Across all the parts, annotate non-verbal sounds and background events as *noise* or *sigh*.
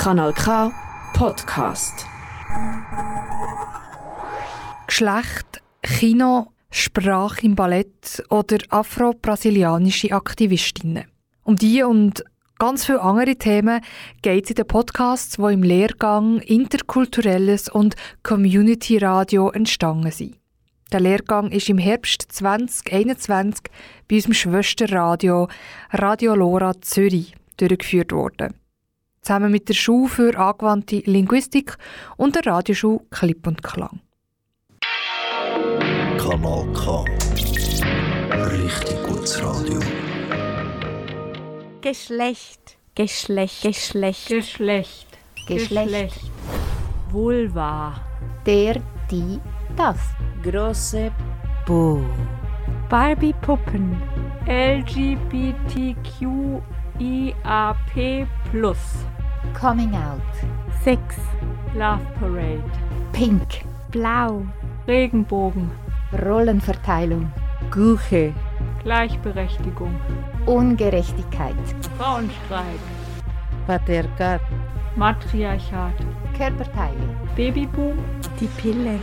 Kanal K Podcast. Geschlecht, Kino, Sprache im Ballett oder afro-brasilianische Aktivistinnen. Um die und ganz viele andere Themen geht es in den Podcasts, die im Lehrgang Interkulturelles und Community Radio entstanden sind. Der Lehrgang ist im Herbst 2021 bei unserem Schwesterradio Radio Lora Zürich durchgeführt worden. Zusammen mit der Schule für angewandte Linguistik und der Radioschule Klipp und Klang. Kanal K. Richtig gutes Radio. Geschlecht. Geschlecht. Geschlecht. Geschlecht. Geschlecht. Vulva. Der, die, das. Große Po. Barbie-Puppen. LGBTQIAP+. Coming out. Sex. Love Parade. Pink. Blau. Regenbogen. Rollenverteilung. Guche. Gleichberechtigung. Ungerechtigkeit. Frauenstreit. Patriarchat. Matriarchat. Körperteile. Babyboom. Die Pille.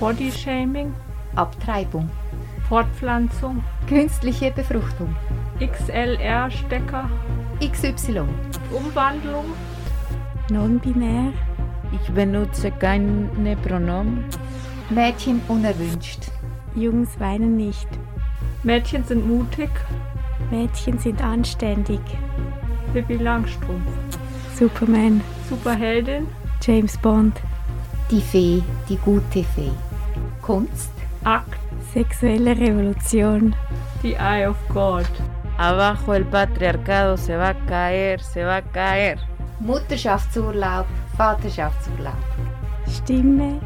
Bodyshaming. Abtreibung. Fortpflanzung. Künstliche Befruchtung. XLR-Stecker. XY. Umwandlung. Non-binär. Ich benutze keine Pronomen. Mädchen unerwünscht. Jungs weinen nicht. Mädchen sind mutig. Mädchen sind anständig. Pippi Langstrumpf. Superman. Superheldin. James Bond. Die Fee, die gute Fee. Kunst. Akt. Sexuelle Revolution. The Eye of God. Abajo el patriarcado se va a caer, se va a caer. Mutterschaftsurlaub, Vaterschaftsurlaub. Stimme.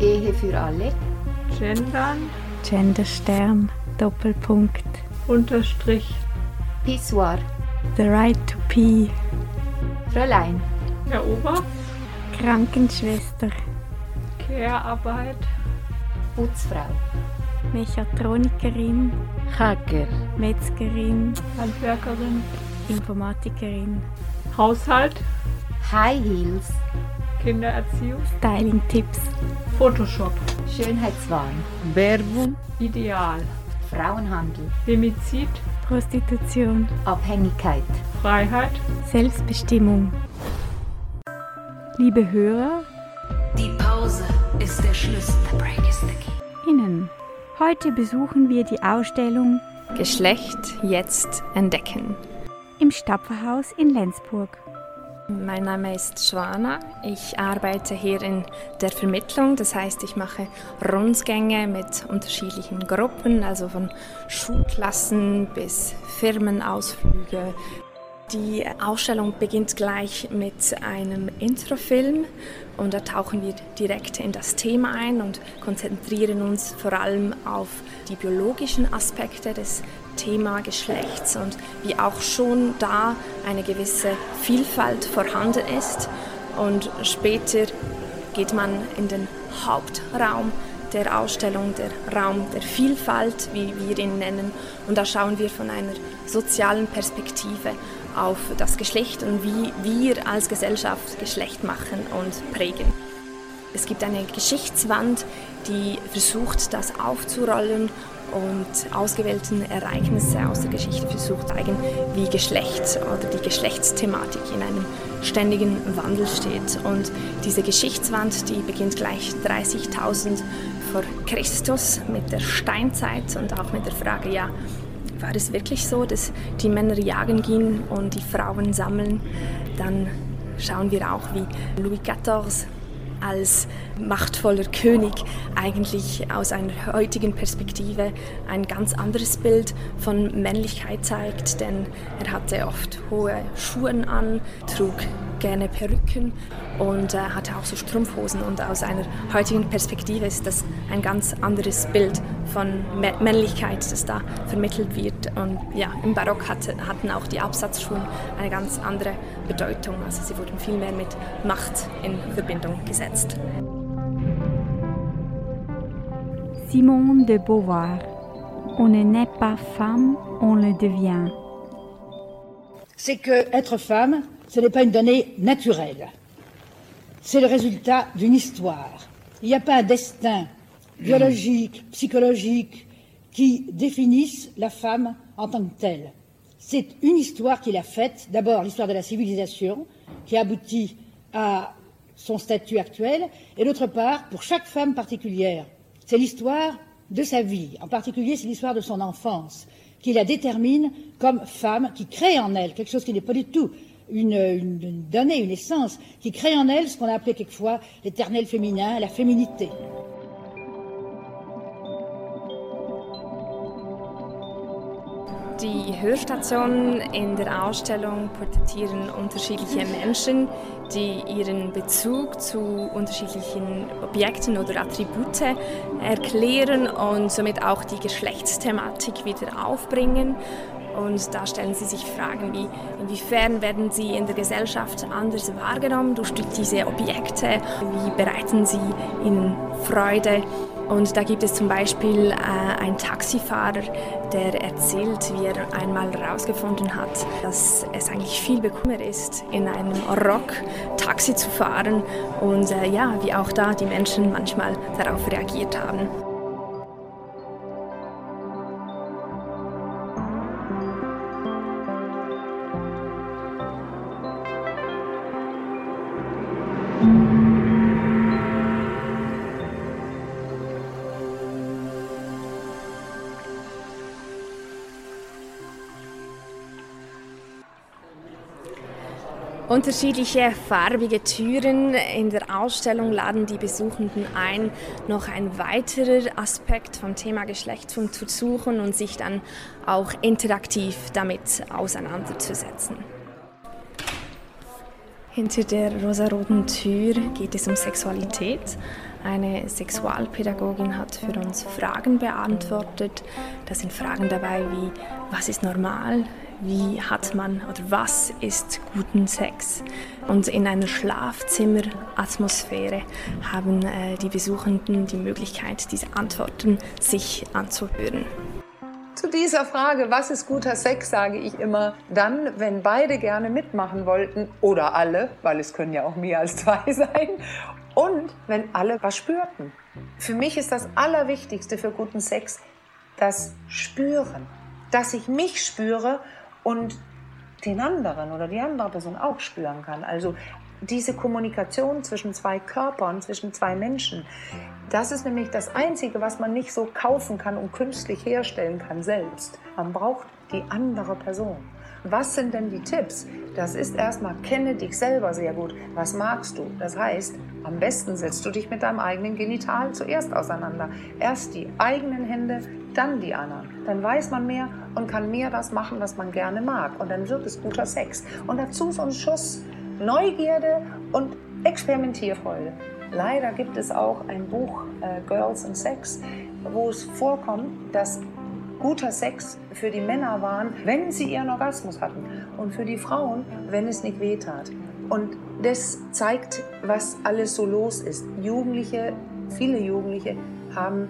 Ehe für alle. Gendern. Genderstern. Doppelpunkt. Unterstrich. Pissoir. The right to pee. Fräulein. Erober. Krankenschwester. Care-Arbeit. Putzfrau. Mechatronikerin. Hacker. Metzgerin. Handwerkerin. Informatikerin. Haushalt. High Heels. Kindererziehung. Styling-Tipps. Photoshop. Schönheitswahn. Werbung. Ideal. Frauenhandel. Femizid. Prostitution. Abhängigkeit. Freiheit. Selbstbestimmung. Liebe Hörer, Die Pause ist der Schlüssel. The break is the key. Innen. Heute besuchen wir die Ausstellung Geschlecht jetzt entdecken. Im Stapferhaus in Lenzburg. Mein Name ist Schwana. Ich arbeite hier in der Vermittlung. Das heißt, ich mache Rundgänge mit unterschiedlichen Gruppen, also von Schulklassen bis Firmenausflüge. Die Ausstellung beginnt gleich mit einem Introfilm und da tauchen wir direkt in das Thema ein und konzentrieren uns vor allem auf die biologischen Aspekte des Thema Geschlechts und wie auch schon da eine gewisse Vielfalt vorhanden ist. Und später geht man in den Hauptraum der Ausstellung, der Raum der Vielfalt, wie wir ihn nennen. Und da schauen wir von einer sozialen Perspektive auf das Geschlecht und wie wir als Gesellschaft Geschlecht machen und prägen. Es gibt eine Geschichtswand, die versucht, das aufzurollen und ausgewählten Ereignisse aus der Geschichte versucht zeigen, wie Geschlecht oder die Geschlechtsthematik in einem ständigen Wandel steht. Und diese Geschichtswand, die beginnt gleich 30.000 vor Christus mit der Steinzeit und auch mit der Frage, ja, war es wirklich so, dass die Männer jagen gingen und die Frauen sammeln? Dann schauen wir auch, wie Louis XIV als machtvoller König eigentlich aus einer heutigen Perspektive ein ganz anderes Bild von Männlichkeit zeigt, denn er hatte oft hohe Schuhe an, trug gerne Perücken und äh, hatte auch so Strumpfhosen und aus einer heutigen Perspektive ist das ein ganz anderes Bild von Mä Männlichkeit, das da vermittelt wird und ja, im Barock hatte, hatten auch die Absatzschuhe eine ganz andere Bedeutung, also sie wurden viel mehr mit Macht in Verbindung gesetzt. Simone de Beauvoir. On ne naît pas femme, on le devient. c'est que être femme, ce n'est pas une donnée naturelle. C'est le résultat d'une histoire. Il n'y a pas un destin biologique, psychologique, qui définisse la femme en tant que telle. C'est une histoire qu'il a faite, d'abord l'histoire de la civilisation, qui aboutit à son statut actuel, et d'autre part, pour chaque femme particulière, c'est l'histoire de sa vie, en particulier c'est l'histoire de son enfance, qui la détermine comme femme, qui crée en elle quelque chose qui n'est pas du tout une, donnée, une essence, qui crée en elle ce qu'on a appelé quelquefois l'éternel féminin, la féminité. Hörstationen in der Ausstellung porträtieren unterschiedliche Menschen, die ihren Bezug zu unterschiedlichen Objekten oder Attribute erklären und somit auch die Geschlechtsthematik wieder aufbringen. Und da stellen sie sich Fragen wie, inwiefern werden sie in der Gesellschaft anders wahrgenommen durch diese Objekte? Wie bereiten sie ihnen Freude? Und da gibt es zum Beispiel äh, einen Taxifahrer, der erzählt, wie er einmal herausgefunden hat, dass es eigentlich viel bequemer ist, in einem Rock Taxi zu fahren und äh, ja, wie auch da die Menschen manchmal darauf reagiert haben. Unterschiedliche farbige Türen in der Ausstellung laden die Besuchenden ein, noch ein weiterer Aspekt vom Thema Geschlecht zu suchen und sich dann auch interaktiv damit auseinanderzusetzen. Hinter der rosaroten Tür geht es um Sexualität. Eine Sexualpädagogin hat für uns Fragen beantwortet. Da sind Fragen dabei wie, was ist normal? Wie hat man oder was ist guten Sex? Und in einer Schlafzimmeratmosphäre haben äh, die Besuchenden die Möglichkeit, diese Antworten sich anzuhören. Zu dieser Frage, was ist guter Sex, sage ich immer, dann, wenn beide gerne mitmachen wollten oder alle, weil es können ja auch mehr als zwei *laughs* sein, und wenn alle was spürten. Für mich ist das Allerwichtigste für guten Sex das Spüren, dass ich mich spüre und den anderen oder die andere Person auch spüren kann. Also diese Kommunikation zwischen zwei Körpern, zwischen zwei Menschen, das ist nämlich das Einzige, was man nicht so kaufen kann und künstlich herstellen kann selbst. Man braucht die andere Person. Was sind denn die Tipps? Das ist erstmal, kenne dich selber sehr gut. Was magst du? Das heißt, am besten setzt du dich mit deinem eigenen Genital zuerst auseinander. Erst die eigenen Hände, dann die anderen. Dann weiß man mehr und kann mehr das machen, was man gerne mag. Und dann wird es guter Sex. Und dazu so ein Schuss Neugierde und Experimentierfreude. Leider gibt es auch ein Buch, äh, Girls and Sex, wo es vorkommt, dass guter Sex für die Männer waren, wenn sie ihren Orgasmus hatten. Und für die Frauen, wenn es nicht wehtat. Und das zeigt, was alles so los ist. Jugendliche, viele Jugendliche haben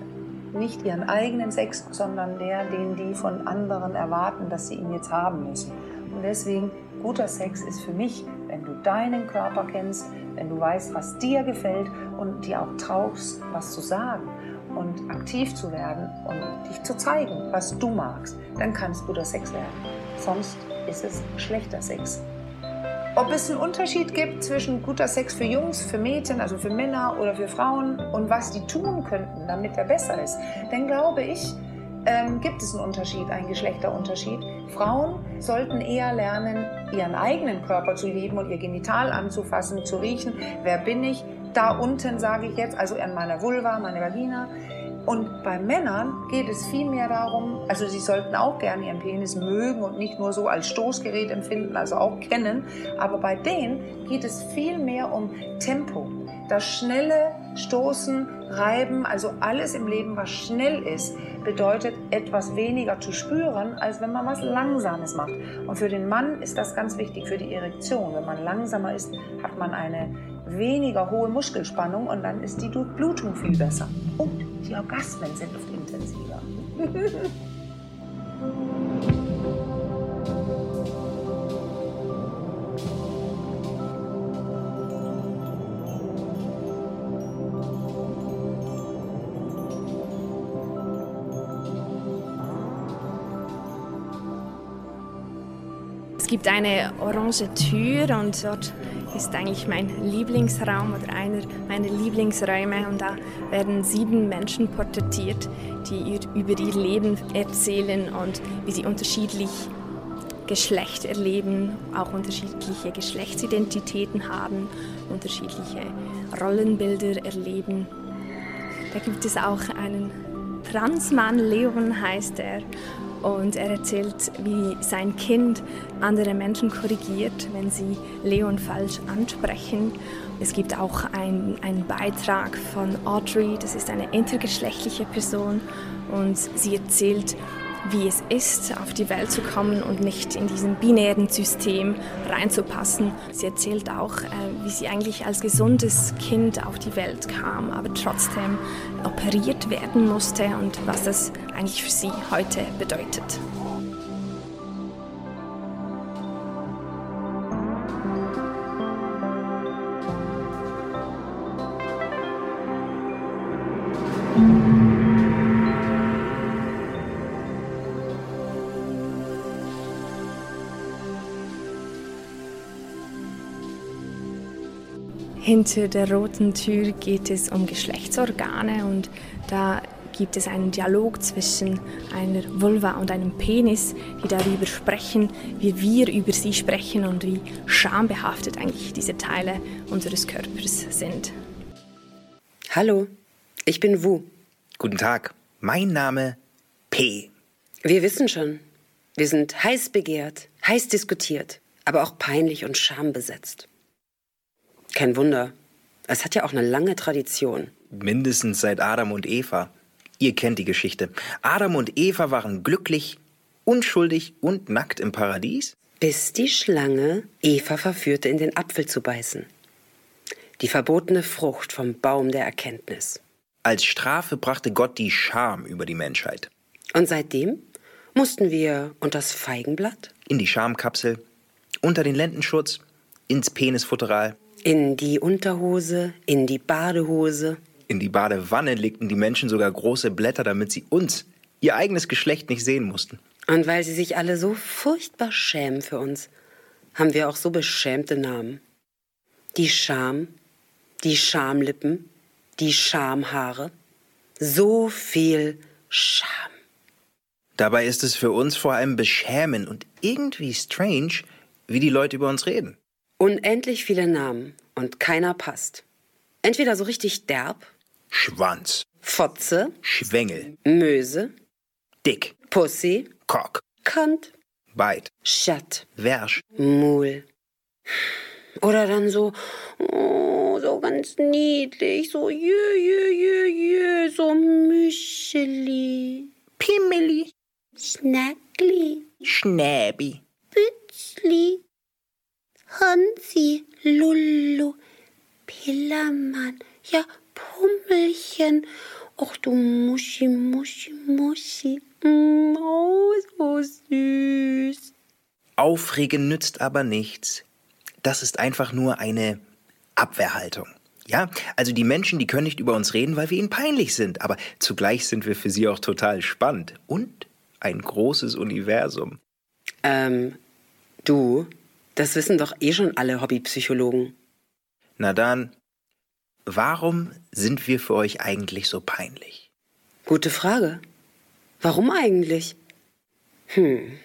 nicht ihren eigenen Sex, sondern der, den die von anderen erwarten, dass sie ihn jetzt haben müssen. Und deswegen, guter Sex ist für mich, wenn du deinen Körper kennst, wenn du weißt, was dir gefällt und dir auch traust, was zu sagen und aktiv zu werden und dich zu zeigen, was du magst, dann kann es guter Sex werden. Sonst ist es schlechter Sex. Ob es einen Unterschied gibt zwischen guter Sex für Jungs, für Mädchen, also für Männer oder für Frauen und was die tun könnten, damit er besser ist, dann glaube ich, ähm, gibt es einen Unterschied, einen Geschlechterunterschied. Frauen sollten eher lernen, ihren eigenen Körper zu lieben und ihr Genital anzufassen, zu riechen. Wer bin ich? Da unten sage ich jetzt, also an meiner Vulva, meine Vagina. Und bei Männern geht es viel mehr darum, also sie sollten auch gerne ihren Penis mögen und nicht nur so als Stoßgerät empfinden, also auch kennen. Aber bei denen geht es viel mehr um Tempo. Das schnelle Stoßen, Reiben, also alles im Leben, was schnell ist, bedeutet etwas weniger zu spüren, als wenn man was Langsames macht. Und für den Mann ist das ganz wichtig, für die Erektion. Wenn man langsamer ist, hat man eine weniger hohe Muskelspannung und dann ist die Durchblutung viel besser. Und die Orgasmen sind oft intensiver. *laughs* gibt eine orange Tür und dort ist eigentlich mein Lieblingsraum oder einer meiner Lieblingsräume und da werden sieben Menschen porträtiert, die über ihr Leben erzählen und wie sie unterschiedlich Geschlecht erleben, auch unterschiedliche Geschlechtsidentitäten haben, unterschiedliche Rollenbilder erleben. Da gibt es auch einen Transmann, Leon heißt er, und er erzählt, wie sein Kind andere Menschen korrigiert, wenn sie Leon falsch ansprechen. Es gibt auch einen Beitrag von Audrey, das ist eine intergeschlechtliche Person, und sie erzählt, wie es ist, auf die Welt zu kommen und nicht in diesem binären System reinzupassen. Sie erzählt auch, äh, wie sie eigentlich als gesundes Kind auf die Welt kam, aber trotzdem operiert werden musste und was das eigentlich für sie heute bedeutet. Hinter der roten Tür geht es um Geschlechtsorgane und da gibt es einen Dialog zwischen einer Vulva und einem Penis, die darüber sprechen, wie wir über sie sprechen und wie schambehaftet eigentlich diese Teile unseres Körpers sind. Hallo, ich bin Wu. Guten Tag, mein Name P. Wir wissen schon, wir sind heiß begehrt, heiß diskutiert, aber auch peinlich und schambesetzt. Kein Wunder. Es hat ja auch eine lange Tradition. Mindestens seit Adam und Eva. Ihr kennt die Geschichte. Adam und Eva waren glücklich, unschuldig und nackt im Paradies. Bis die Schlange Eva verführte, in den Apfel zu beißen. Die verbotene Frucht vom Baum der Erkenntnis. Als Strafe brachte Gott die Scham über die Menschheit. Und seitdem mussten wir unter das Feigenblatt? In die Schamkapsel, unter den Lendenschutz, ins Penisfutteral. In die Unterhose, in die Badehose. In die Badewanne legten die Menschen sogar große Blätter, damit sie uns, ihr eigenes Geschlecht, nicht sehen mussten. Und weil sie sich alle so furchtbar schämen für uns, haben wir auch so beschämte Namen. Die Scham, die Schamlippen, die Schamhaare. So viel Scham. Dabei ist es für uns vor allem beschämend und irgendwie strange, wie die Leute über uns reden. Unendlich viele Namen und keiner passt. Entweder so richtig derb, Schwanz, Fotze, Schwengel, Möse, Dick, Pussy, Cock, Kant, Beit, Schatt, Wersch, Mul. Oder dann so, oh, so ganz niedlich, so jö, jö, jö, jö, so Müscheli, Pimmeli, Schnackli, Schnäbi, Bützli, Hansi, Lullu, Pillermann, ja, Pummelchen. Och du Muschi, Muschi, Muschi. Mm, oh, so süß. Aufregen nützt aber nichts. Das ist einfach nur eine Abwehrhaltung. Ja, also die Menschen, die können nicht über uns reden, weil wir ihnen peinlich sind, aber zugleich sind wir für sie auch total spannend und ein großes Universum. Ähm, du, das wissen doch eh schon alle Hobbypsychologen. Na dann, warum sind wir für euch eigentlich so peinlich? Gute Frage. Warum eigentlich? Hm.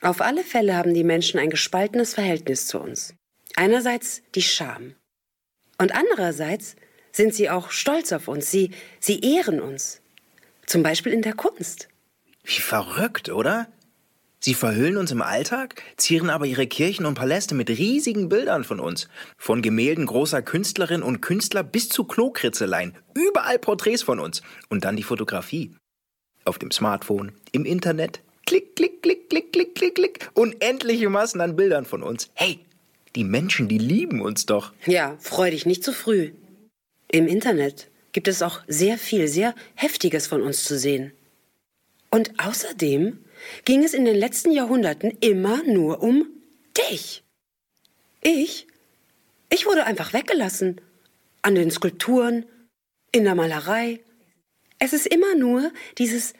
Auf alle Fälle haben die Menschen ein gespaltenes Verhältnis zu uns. Einerseits die Scham. Und andererseits sind sie auch stolz auf uns. Sie, sie ehren uns. Zum Beispiel in der Kunst. Wie verrückt, oder? Sie verhüllen uns im Alltag, zieren aber ihre Kirchen und Paläste mit riesigen Bildern von uns. Von Gemälden großer Künstlerinnen und Künstler bis zu Klokritzeleien. Überall Porträts von uns. Und dann die Fotografie. Auf dem Smartphone, im Internet. Klick, klick, klick, klick, klick, klick, klick. Unendliche Massen an Bildern von uns. Hey, die Menschen, die lieben uns doch. Ja, freu dich nicht zu früh. Im Internet gibt es auch sehr viel, sehr Heftiges von uns zu sehen. Und außerdem ging es in den letzten Jahrhunderten immer nur um dich. Ich? Ich wurde einfach weggelassen. An den Skulpturen, in der Malerei. Es ist immer nur dieses,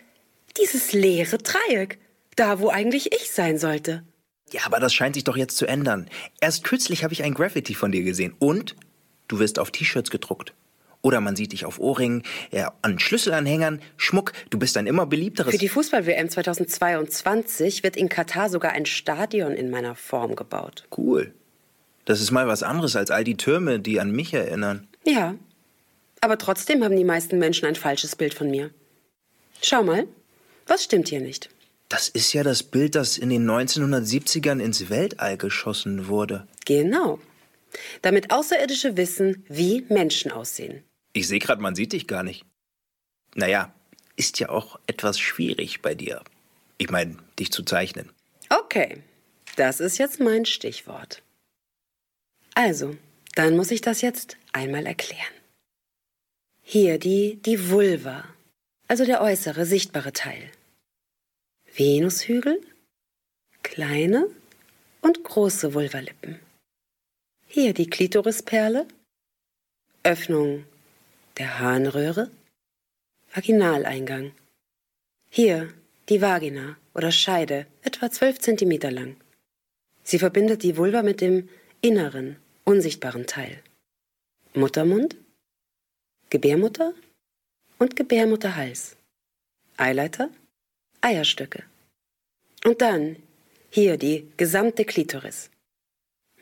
dieses leere Dreieck. Da, wo eigentlich ich sein sollte. Ja, aber das scheint sich doch jetzt zu ändern. Erst kürzlich habe ich ein Graffiti von dir gesehen. Und du wirst auf T-Shirts gedruckt. Oder man sieht dich auf Ohrringen, ja, an Schlüsselanhängern, Schmuck. Du bist ein immer beliebteres. Für die Fußball-WM 2022 wird in Katar sogar ein Stadion in meiner Form gebaut. Cool. Das ist mal was anderes als all die Türme, die an mich erinnern. Ja. Aber trotzdem haben die meisten Menschen ein falsches Bild von mir. Schau mal, was stimmt hier nicht? Das ist ja das Bild, das in den 1970ern ins Weltall geschossen wurde. Genau. Damit Außerirdische wissen, wie Menschen aussehen. Ich sehe gerade, man sieht dich gar nicht. Naja, ist ja auch etwas schwierig bei dir. Ich meine, dich zu zeichnen. Okay, das ist jetzt mein Stichwort. Also, dann muss ich das jetzt einmal erklären. Hier die, die Vulva, also der äußere, sichtbare Teil. Venushügel, kleine und große Vulvalippen. Hier die Klitorisperle, Öffnung der Harnröhre, Vaginaleingang. Hier die Vagina oder Scheide, etwa 12 cm lang. Sie verbindet die Vulva mit dem inneren, unsichtbaren Teil. Muttermund, Gebärmutter und Gebärmutterhals. Eileiter, Eierstöcke. Und dann hier die gesamte Klitoris.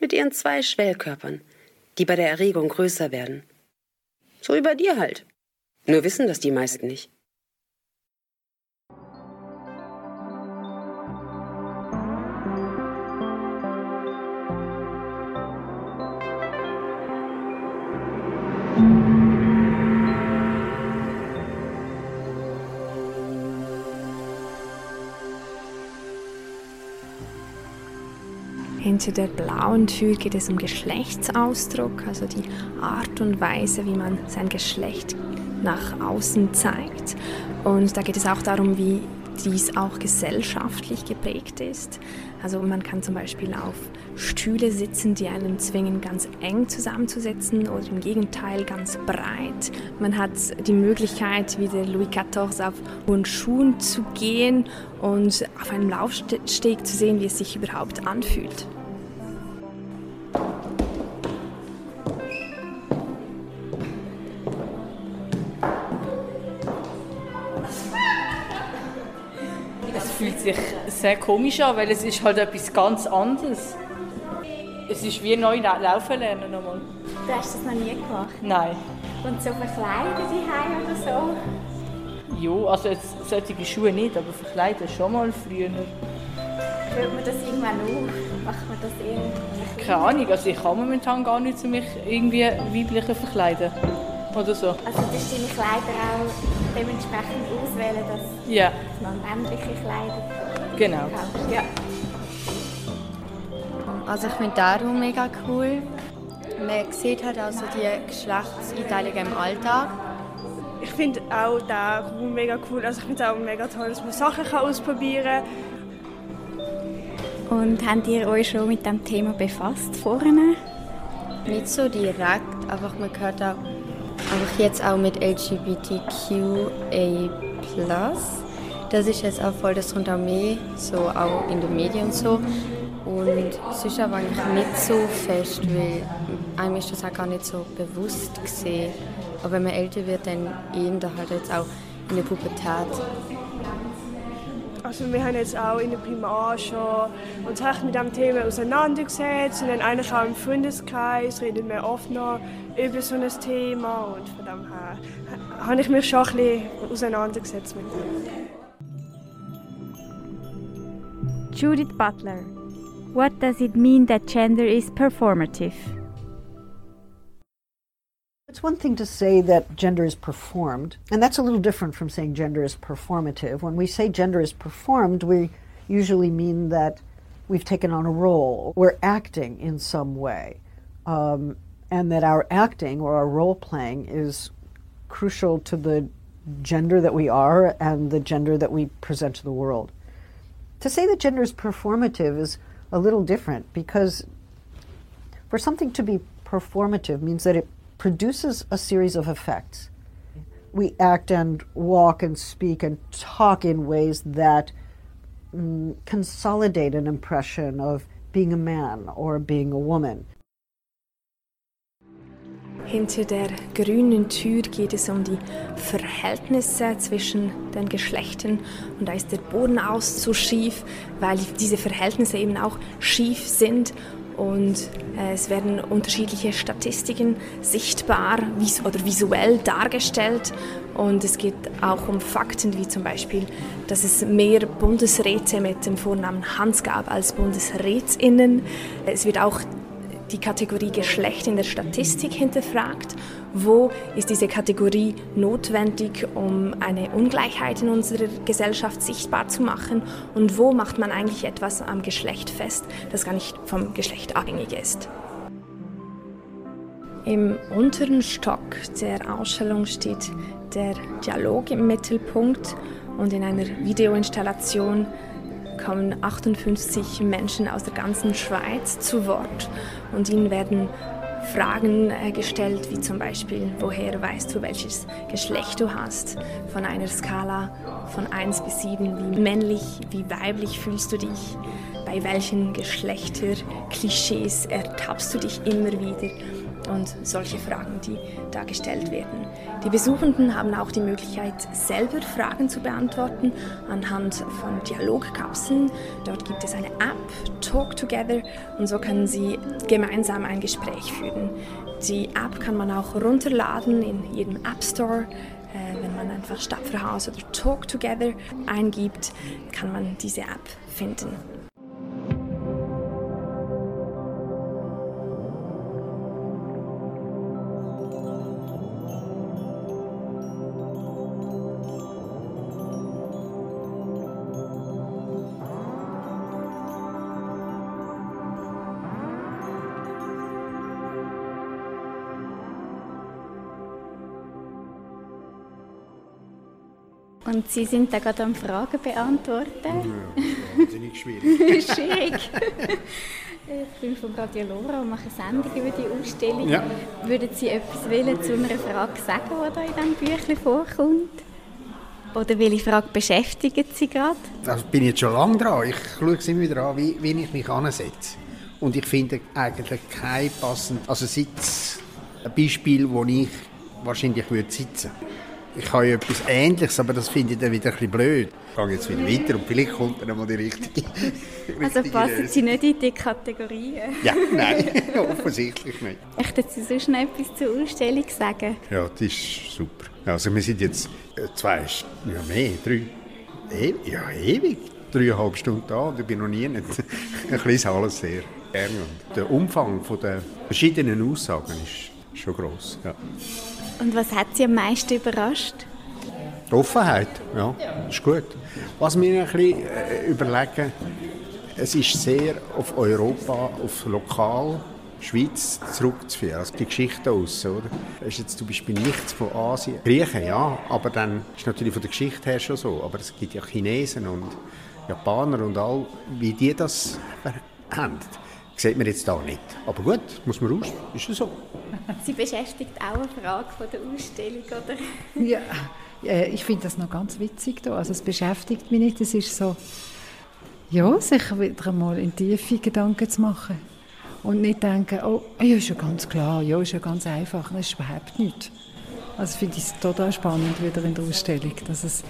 Mit ihren zwei Schwellkörpern, die bei der Erregung größer werden. So wie bei dir halt. Nur wissen das die meisten nicht. Hinter der blauen Tür geht es um Geschlechtsausdruck, also die Art und Weise, wie man sein Geschlecht nach außen zeigt. Und da geht es auch darum, wie dies auch gesellschaftlich geprägt ist. Also man kann zum Beispiel auf Stühle sitzen, die einen zwingen, ganz eng zusammenzusetzen oder im Gegenteil ganz breit. Man hat die Möglichkeit, wie der Louis XIV auf hohen Schuhen zu gehen und auf einem Laufsteg zu sehen, wie es sich überhaupt anfühlt. Sehr komisch an, weil es ist halt etwas ganz anderes. Es ist wie neu laufen lernen nochmal. Du hast das noch nie gemacht? Nein. Und so verkleiden die Heim oder so? Ja, also jetzt solche Schuhe nicht, aber verkleiden schon mal früher. Hört man das irgendwann auf? Macht man das irgendwie? Keine Ahnung, also ich kann momentan gar nicht zu mich irgendwie weiblicher verkleiden. Oder so. Also du deine Kleider auch dementsprechend auswählen, dass, dass man männliche Kleider Genau. Ja. Also ich finde darum mega cool. Man sieht halt also die Geschlechtseinteilung im Alltag. Ich finde auch den Raum mega cool. Also ich finde es auch mega toll, dass man Sachen kann ausprobieren kann. Und habt ihr euch schon mit dem Thema befasst vorhin? Nicht so direkt, einfach man hört auch einfach jetzt auch mit LGBTQA+. Das ist jetzt auch voll, das mehr, so auch in den Medien und so. Und ist aber eigentlich nicht so fest, weil einem ist das auch gar nicht so bewusst gesehen. Aber wenn man älter wird, dann eben da halt jetzt auch in der Pubertät. Also wir haben jetzt auch in der Primar schon uns echt mit dem Thema auseinandergesetzt und dann eigentlich auch im Freundeskreis reden wir oft noch über so ein Thema und von dem her habe ich mich schon ein bisschen auseinandergesetzt mit dem. Judith Butler. What does it mean that gender is performative? It's one thing to say that gender is performed, and that's a little different from saying gender is performative. When we say gender is performed, we usually mean that we've taken on a role, we're acting in some way, um, and that our acting or our role playing is crucial to the gender that we are and the gender that we present to the world. To say that gender is performative is a little different because for something to be performative means that it produces a series of effects. We act and walk and speak and talk in ways that mm, consolidate an impression of being a man or being a woman. Hinter der grünen Tür geht es um die Verhältnisse zwischen den Geschlechtern. Und da ist der Boden aus so schief, weil diese Verhältnisse eben auch schief sind. Und äh, es werden unterschiedliche Statistiken sichtbar vis oder visuell dargestellt. Und es geht auch um Fakten wie zum Beispiel, dass es mehr Bundesräte mit dem Vornamen Hans gab als Bundesrätinnen. Es wird auch die Kategorie Geschlecht in der Statistik hinterfragt. Wo ist diese Kategorie notwendig, um eine Ungleichheit in unserer Gesellschaft sichtbar zu machen? Und wo macht man eigentlich etwas am Geschlecht fest, das gar nicht vom Geschlecht abhängig ist? Im unteren Stock der Ausstellung steht der Dialog im Mittelpunkt und in einer Videoinstallation kommen 58 Menschen aus der ganzen Schweiz zu Wort und ihnen werden Fragen äh, gestellt, wie zum Beispiel, woher weißt du, welches Geschlecht du hast? Von einer Skala von 1 bis 7, wie männlich, wie weiblich fühlst du dich? Bei welchen Geschlechterklischees ertappst du dich immer wieder? Und solche Fragen, die da gestellt werden. Die Besuchenden haben auch die Möglichkeit, selber Fragen zu beantworten anhand von Dialogkapseln. Dort gibt es eine App, Talk Together, und so können sie gemeinsam ein Gespräch führen. Die App kann man auch runterladen in jedem App Store. Äh, wenn man einfach Stadtverhaus oder Talk Together eingibt, kann man diese App finden. Und Sie sind da gerade am Fragen beantworten. Ja, wahnsinnig schwierig. *laughs* schwierig. Ich bin von Radio Lora und mache eine Sendung über die Ausstellung. Ja. Würden Sie etwas wollen zu einer Frage sagen, die da in diesem Büchlein vorkommt? Oder welche Frage beschäftigen Sie gerade? Da bin ich jetzt schon lange dran. Ich schaue es immer wieder an, wie, wie ich mich ansetze. Und ich finde eigentlich kein passendes also Sitz, ein Beispiel, wo ich wahrscheinlich würde sitzen würde. Ich habe ja etwas Ähnliches, aber das finde ich dann wieder ein bisschen blöd. Ich gehe jetzt wieder weiter und vielleicht kommt dann mal die richtige. *laughs* Also passen Sie nicht in die Kategorien? Ja, nein, *laughs* offensichtlich nicht. Möchten Sie sonst noch etwas zur Ausstellung sagen? Ja, das ist super. Also wir sind jetzt äh, zwei, ja mehr, drei, e ja ewig, dreieinhalb Stunden da und ich bin noch nie nicht. *laughs* Ich lese alles sehr gerne. Und der Umfang der verschiedenen Aussagen ist schon gross. Ja. Und was hat Sie am meisten überrascht? Die Offenheit, ja, ist gut. Was wir ein bisschen äh, überlegen, es ist sehr auf Europa, auf lokal, Schweiz zurückzuführen, also die Geschichte aus, oder? Das ist jetzt zum Beispiel nichts von Asien. Griechen, ja, aber dann ist natürlich von der Geschichte her schon so. Aber es gibt ja Chinesen und Japaner und all, wie die das haben sieht man jetzt da nicht. Aber gut, muss man raus, ist es so. *laughs* Sie beschäftigt auch eine Frage von der Ausstellung, oder? *laughs* Ja, ich finde das noch ganz witzig da. Also es beschäftigt mich nicht, es ist so, ja, sich wieder einmal in tiefe Gedanken zu machen. Und nicht denken, oh, ja, ist ja ganz klar, ja, ist ja ganz einfach. Das ist überhaupt nicht. Also finde ich es total spannend wieder in der Ausstellung, dass es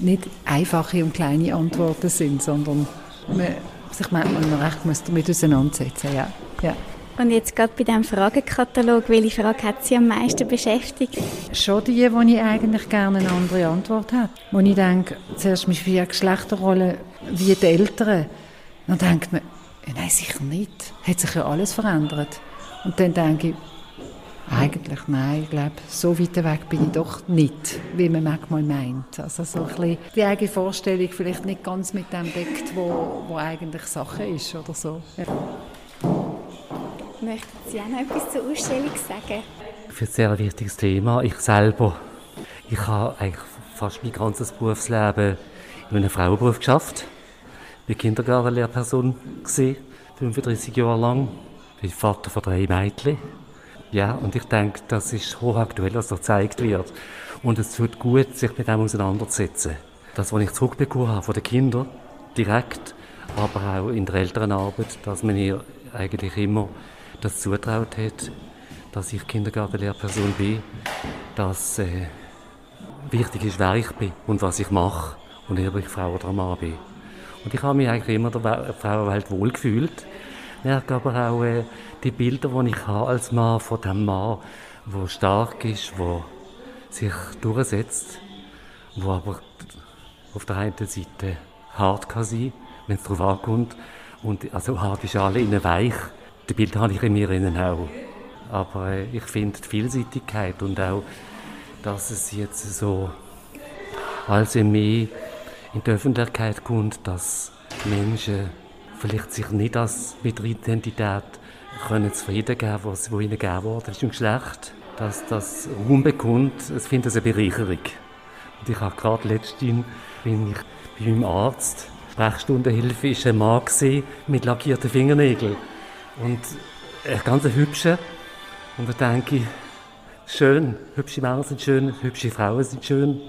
nicht einfache und kleine Antworten sind, sondern man sich manchmal recht muss damit auseinandersetzen ja. ja. Und jetzt gerade bei diesem Fragenkatalog, welche Frage hat Sie am meisten beschäftigt? Schon die, wo ich eigentlich gerne eine andere Antwort habe. Wo ich denke, zuerst mich für Geschlechterrolle wie die Eltern. Dann denkt man, nein, sicher nicht. Hat sich ja alles verändert. Und dann denke ich, eigentlich nein, ich glaube, so weit weg bin ich doch nicht, wie man manchmal meint. Also so ein bisschen die eigene Vorstellung vielleicht nicht ganz mit dem deckt, wo, wo eigentlich Sache ist oder so. Ja. Möchten Sie auch noch etwas zur Ausstellung sagen? Ich finde es ein sehr wichtiges Thema. Ich selber, ich habe eigentlich fast mein ganzes Berufsleben in einem Frauenberuf geschafft. Ich war Kindergartenlehrperson, 35 Jahre lang. Ich bin Vater von drei Mädchen. Ja, und ich denke, das ist hochaktuell, was da gezeigt wird. Und es tut gut, sich mit dem auseinanderzusetzen. Das, was ich zurückbekommen habe von den Kindern, direkt, aber auch in der Elternarbeit, dass man ihr eigentlich immer das zutraut hat, dass ich Kindergartenlehrperson bin, dass äh, wichtig ist, wer ich bin und was ich mache und ob ich Frau oder Mann bin. Und ich habe mich eigentlich immer der Frauenwelt wohlgefühlt. Merke aber auch äh, die Bilder, die ich habe als Mann von dem Mann, der stark ist, der sich durchsetzt, der aber auf der einen Seite hart kann sein, wenn es darauf ankommt. Und also hart ist alle innen weich. Die Bilder habe ich in mir innen auch. Aber äh, ich finde die Vielseitigkeit und auch, dass es jetzt so als mehr in die Öffentlichkeit kommt, dass Menschen vielleicht sich nicht als mit ihrer Identität können zufrieden geben, was ihnen gegeben worden ist im Geschlecht, dass das Raum bekommt, ich finde das eine Bereicherung. Und ich habe gerade letztens bin ich bei meinem Arzt, Sprechstundenhilfe, ist ein Mann mit lackierten Fingernägeln und ein ganz hübscher. Und da denke ich, schön, hübsche Männer sind schön, hübsche Frauen sind schön.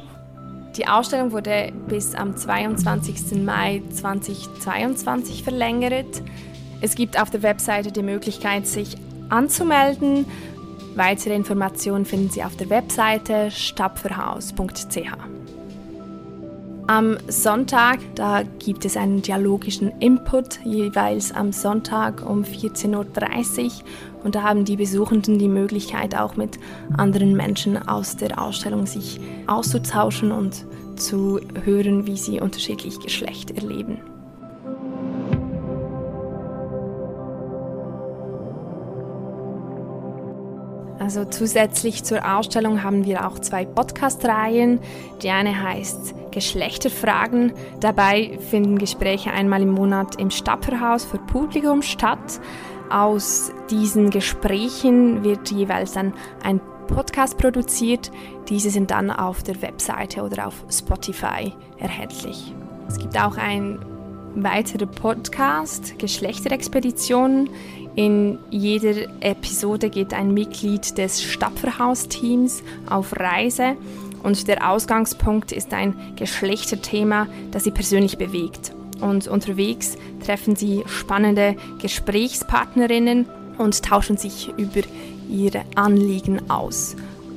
Die Ausstellung wurde bis am 22. Mai 2022 verlängert. Es gibt auf der Webseite die Möglichkeit, sich anzumelden. Weitere Informationen finden Sie auf der Webseite stapferhaus.ch. Am Sonntag, da gibt es einen dialogischen Input, jeweils am Sonntag um 14.30 Uhr. Und da haben die Besuchenden die Möglichkeit, auch mit anderen Menschen aus der Ausstellung sich auszutauschen und zu hören, wie sie unterschiedlich Geschlecht erleben. Also zusätzlich zur Ausstellung haben wir auch zwei Podcast-Reihen. Die eine heißt Geschlechterfragen. Dabei finden Gespräche einmal im Monat im Stapperhaus für Publikum statt. Aus diesen Gesprächen wird jeweils dann ein Podcast produziert. Diese sind dann auf der Webseite oder auf Spotify erhältlich. Es gibt auch ein weiterer Podcast, Geschlechterexpeditionen. In jeder Episode geht ein Mitglied des Stapferhaus-Teams auf Reise und der Ausgangspunkt ist ein Geschlechterthema, das sie persönlich bewegt. Und unterwegs treffen sie spannende Gesprächspartnerinnen und tauschen sich über ihre Anliegen aus.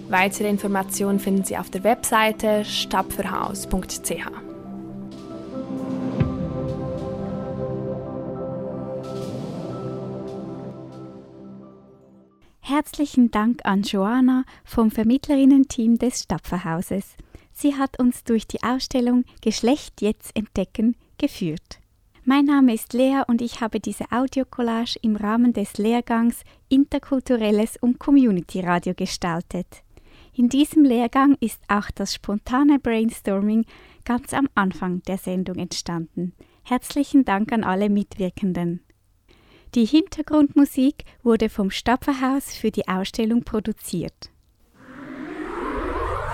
Weitere Informationen finden Sie auf der Webseite stapferhaus.ch. Herzlichen Dank an Joanna vom Vermittlerinnen-Team des Stapferhauses. Sie hat uns durch die Ausstellung Geschlecht jetzt entdecken geführt. Mein Name ist Lea und ich habe diese Audiocollage im Rahmen des Lehrgangs Interkulturelles und Community Radio gestaltet. In diesem Lehrgang ist auch das spontane Brainstorming ganz am Anfang der Sendung entstanden. Herzlichen Dank an alle Mitwirkenden. Die Hintergrundmusik wurde vom Stapferhaus für die Ausstellung produziert.